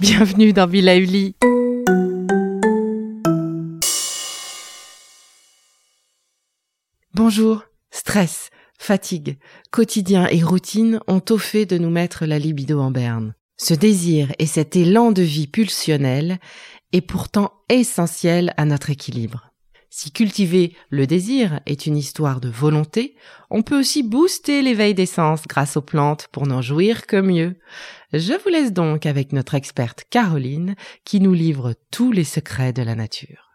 Bienvenue dans Villa Uli. Bonjour. Stress, fatigue, quotidien et routine ont au fait de nous mettre la libido en berne. Ce désir et cet élan de vie pulsionnel est pourtant essentiel à notre équilibre. Si cultiver le désir est une histoire de volonté, on peut aussi booster l'éveil des sens grâce aux plantes pour n'en jouir que mieux. Je vous laisse donc avec notre experte Caroline qui nous livre tous les secrets de la nature.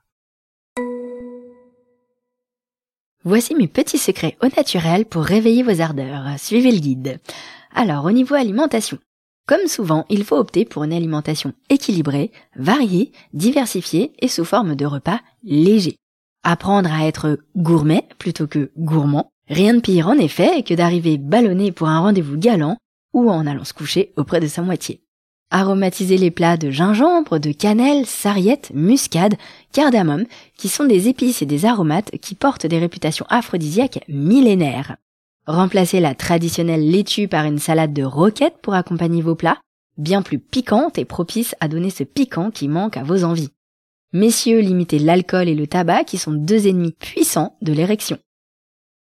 Voici mes petits secrets au naturel pour réveiller vos ardeurs. Suivez le guide. Alors, au niveau alimentation. Comme souvent, il faut opter pour une alimentation équilibrée, variée, diversifiée et sous forme de repas légers. Apprendre à être gourmet plutôt que gourmand. Rien de pire en effet que d'arriver ballonné pour un rendez-vous galant ou en allant se coucher auprès de sa moitié. Aromatiser les plats de gingembre, de cannelle, sarriette, muscade, cardamome, qui sont des épices et des aromates qui portent des réputations aphrodisiaques millénaires. Remplacez la traditionnelle laitue par une salade de roquettes pour accompagner vos plats, bien plus piquante et propice à donner ce piquant qui manque à vos envies. Messieurs, limitez l'alcool et le tabac qui sont deux ennemis puissants de l'érection.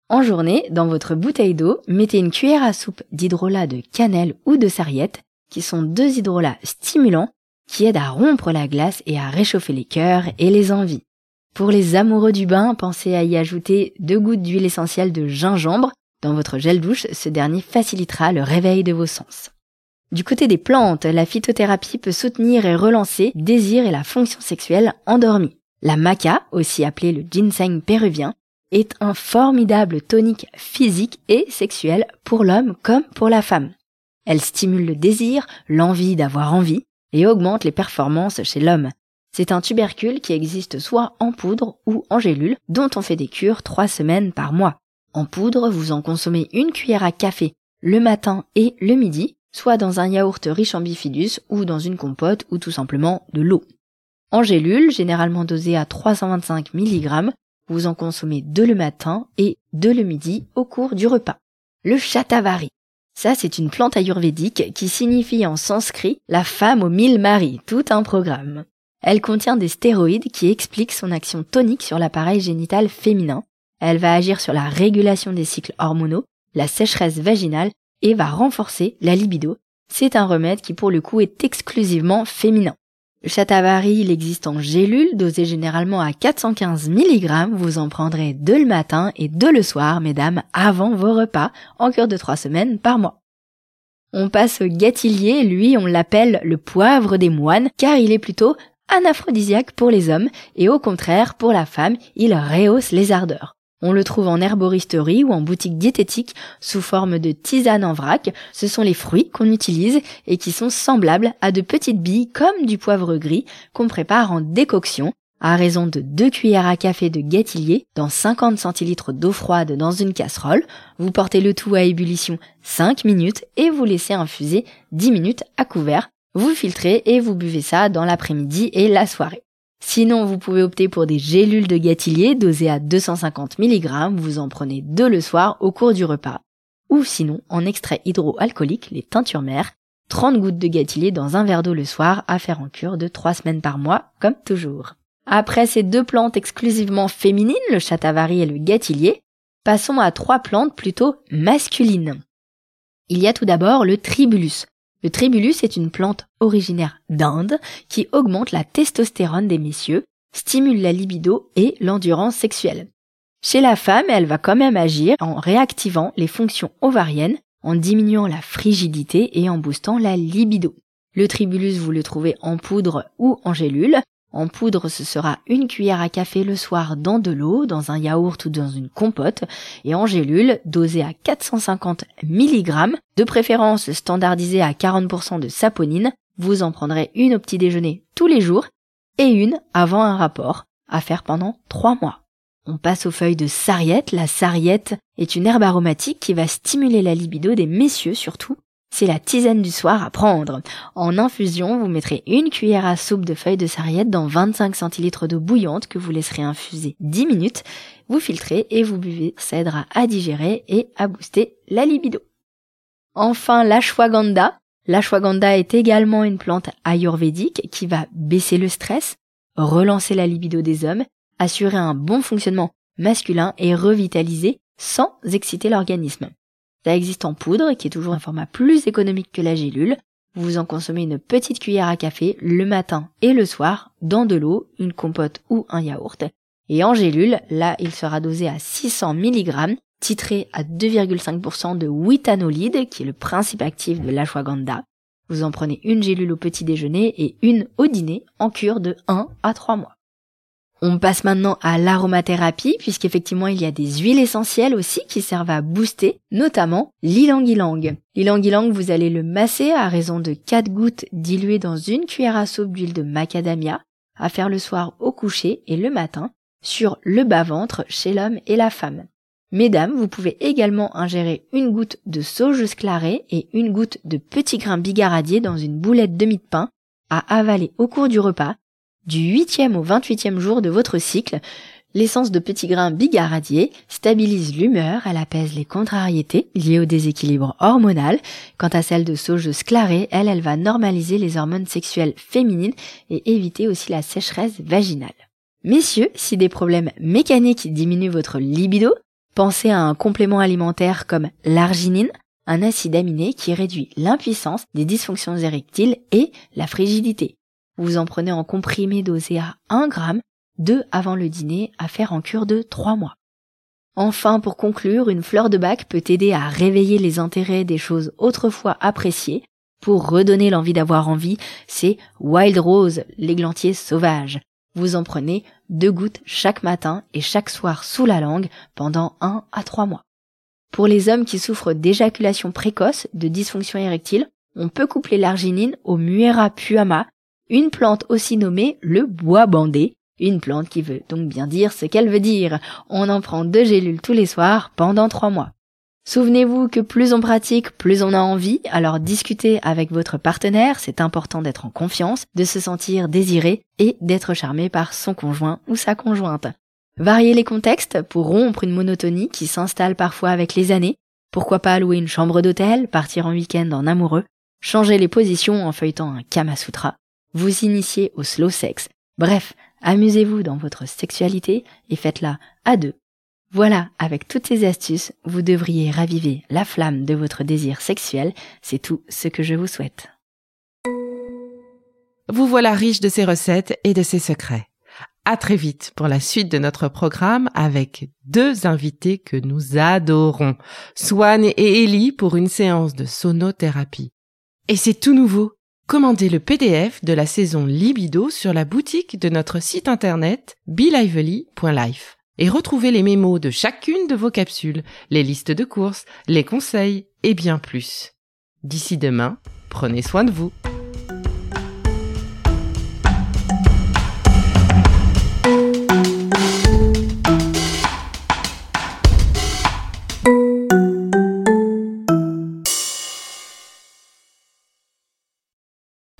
En journée, dans votre bouteille d'eau, mettez une cuillère à soupe d'hydrolat de cannelle ou de sarriette, qui sont deux hydrolats stimulants qui aident à rompre la glace et à réchauffer les cœurs et les envies. Pour les amoureux du bain, pensez à y ajouter deux gouttes d'huile essentielle de gingembre. Dans votre gel douche, ce dernier facilitera le réveil de vos sens. Du côté des plantes, la phytothérapie peut soutenir et relancer désir et la fonction sexuelle endormie. La maca, aussi appelée le ginseng péruvien, est un formidable tonique physique et sexuel pour l'homme comme pour la femme. Elle stimule le désir, l'envie d'avoir envie et augmente les performances chez l'homme. C'est un tubercule qui existe soit en poudre ou en gélule dont on fait des cures trois semaines par mois. En poudre, vous en consommez une cuillère à café le matin et le midi, soit dans un yaourt riche en bifidus ou dans une compote ou tout simplement de l'eau. En gélule, généralement dosée à 325 mg, vous en consommez deux le matin et deux le midi au cours du repas. Le chatavari. Ça, c'est une plante ayurvédique qui signifie en sanskrit la femme aux mille maris, tout un programme. Elle contient des stéroïdes qui expliquent son action tonique sur l'appareil génital féminin. Elle va agir sur la régulation des cycles hormonaux, la sécheresse vaginale et va renforcer la libido. C'est un remède qui pour le coup est exclusivement féminin. Le chatavari, il existe en gélule, dosé généralement à 415 mg. Vous en prendrez deux le matin et deux le soir, mesdames, avant vos repas, en cure de trois semaines par mois. On passe au gâtillier, lui, on l'appelle le poivre des moines, car il est plutôt un aphrodisiaque pour les hommes, et au contraire, pour la femme, il rehausse les ardeurs. On le trouve en herboristerie ou en boutique diététique sous forme de tisane en vrac. Ce sont les fruits qu'on utilise et qui sont semblables à de petites billes comme du poivre gris qu'on prépare en décoction à raison de 2 cuillères à café de gâtillier dans 50 centilitres d'eau froide dans une casserole. Vous portez le tout à ébullition 5 minutes et vous laissez infuser 10 minutes à couvert. Vous filtrez et vous buvez ça dans l'après-midi et la soirée. Sinon, vous pouvez opter pour des gélules de gâtillier dosées à 250 mg, vous en prenez deux le soir au cours du repas. Ou sinon, en extrait hydroalcoolique, les teintures mères, 30 gouttes de gâtillier dans un verre d'eau le soir à faire en cure de 3 semaines par mois, comme toujours. Après ces deux plantes exclusivement féminines, le chatavari et le gâtillier, passons à trois plantes plutôt masculines. Il y a tout d'abord le tribulus. Le tribulus est une plante originaire d'Inde qui augmente la testostérone des messieurs, stimule la libido et l'endurance sexuelle. Chez la femme, elle va quand même agir en réactivant les fonctions ovariennes, en diminuant la frigidité et en boostant la libido. Le tribulus, vous le trouvez en poudre ou en gélule. En poudre, ce sera une cuillère à café le soir dans de l'eau, dans un yaourt ou dans une compote, et en gélule, dosée à 450 mg, de préférence standardisée à 40% de saponine, vous en prendrez une au petit déjeuner tous les jours et une avant un rapport, à faire pendant 3 mois. On passe aux feuilles de sarriette. La sarriette est une herbe aromatique qui va stimuler la libido des messieurs surtout, c'est la tisane du soir à prendre. En infusion, vous mettrez une cuillère à soupe de feuilles de sarriette dans 25 centilitres d'eau bouillante que vous laisserez infuser 10 minutes. Vous filtrez et vous buvez. Ça aidera à digérer et à booster la libido. Enfin, l'ashwagandha. L'ashwagandha est également une plante ayurvédique qui va baisser le stress, relancer la libido des hommes, assurer un bon fonctionnement masculin et revitaliser sans exciter l'organisme. Ça existe en poudre, qui est toujours un format plus économique que la gélule. Vous en consommez une petite cuillère à café le matin et le soir dans de l'eau, une compote ou un yaourt. Et en gélule, là, il sera dosé à 600 mg, titré à 2,5% de witanolide, qui est le principe actif de l'ashwagandha. Vous en prenez une gélule au petit déjeuner et une au dîner en cure de 1 à 3 mois. On passe maintenant à l'aromathérapie, puisqu'effectivement il y a des huiles essentielles aussi qui servent à booster, notamment l'ilang-ilang. L'ilang-ilang, vous allez le masser à raison de 4 gouttes diluées dans une cuillère à soupe d'huile de macadamia, à faire le soir au coucher et le matin, sur le bas-ventre chez l'homme et la femme. Mesdames, vous pouvez également ingérer une goutte de sauge sclarée et une goutte de petits grains bigaradier dans une boulette demi de pain à avaler au cours du repas du 8e au 28e jour de votre cycle, l'essence de petits grains bigaradier stabilise l'humeur, elle apaise les contrariétés liées au déséquilibre hormonal. Quant à celle de sauge sclarée, elle, elle va normaliser les hormones sexuelles féminines et éviter aussi la sécheresse vaginale. Messieurs, si des problèmes mécaniques diminuent votre libido, pensez à un complément alimentaire comme l'arginine, un acide aminé qui réduit l'impuissance des dysfonctions érectiles et la frigidité. Vous en prenez en comprimé dosé à 1 gramme, 2 avant le dîner, à faire en cure de 3 mois. Enfin, pour conclure, une fleur de bac peut aider à réveiller les intérêts des choses autrefois appréciées. Pour redonner l'envie d'avoir envie, c'est Wild Rose, l'églantier sauvage. Vous en prenez deux gouttes chaque matin et chaque soir sous la langue pendant 1 à 3 mois. Pour les hommes qui souffrent d'éjaculation précoce, de dysfonction érectile, on peut coupler l'arginine au Muera puama, une plante aussi nommée le bois bandé, une plante qui veut donc bien dire ce qu'elle veut dire. On en prend deux gélules tous les soirs pendant trois mois. Souvenez-vous que plus on pratique, plus on a envie, alors discutez avec votre partenaire, c'est important d'être en confiance, de se sentir désiré et d'être charmé par son conjoint ou sa conjointe. Variez les contextes pour rompre une monotonie qui s'installe parfois avec les années. Pourquoi pas louer une chambre d'hôtel, partir en week-end en amoureux, changer les positions en feuilletant un Kama Sutra, vous initiez au slow sex. Bref, amusez-vous dans votre sexualité et faites-la à deux. Voilà, avec toutes ces astuces, vous devriez raviver la flamme de votre désir sexuel. C'est tout ce que je vous souhaite. Vous voilà riche de ces recettes et de ces secrets. À très vite pour la suite de notre programme avec deux invités que nous adorons, Swan et Ellie pour une séance de sonothérapie. Et c'est tout nouveau. Commandez le PDF de la saison Libido sur la boutique de notre site internet belively.life et retrouvez les mémos de chacune de vos capsules, les listes de courses, les conseils et bien plus. D'ici demain, prenez soin de vous.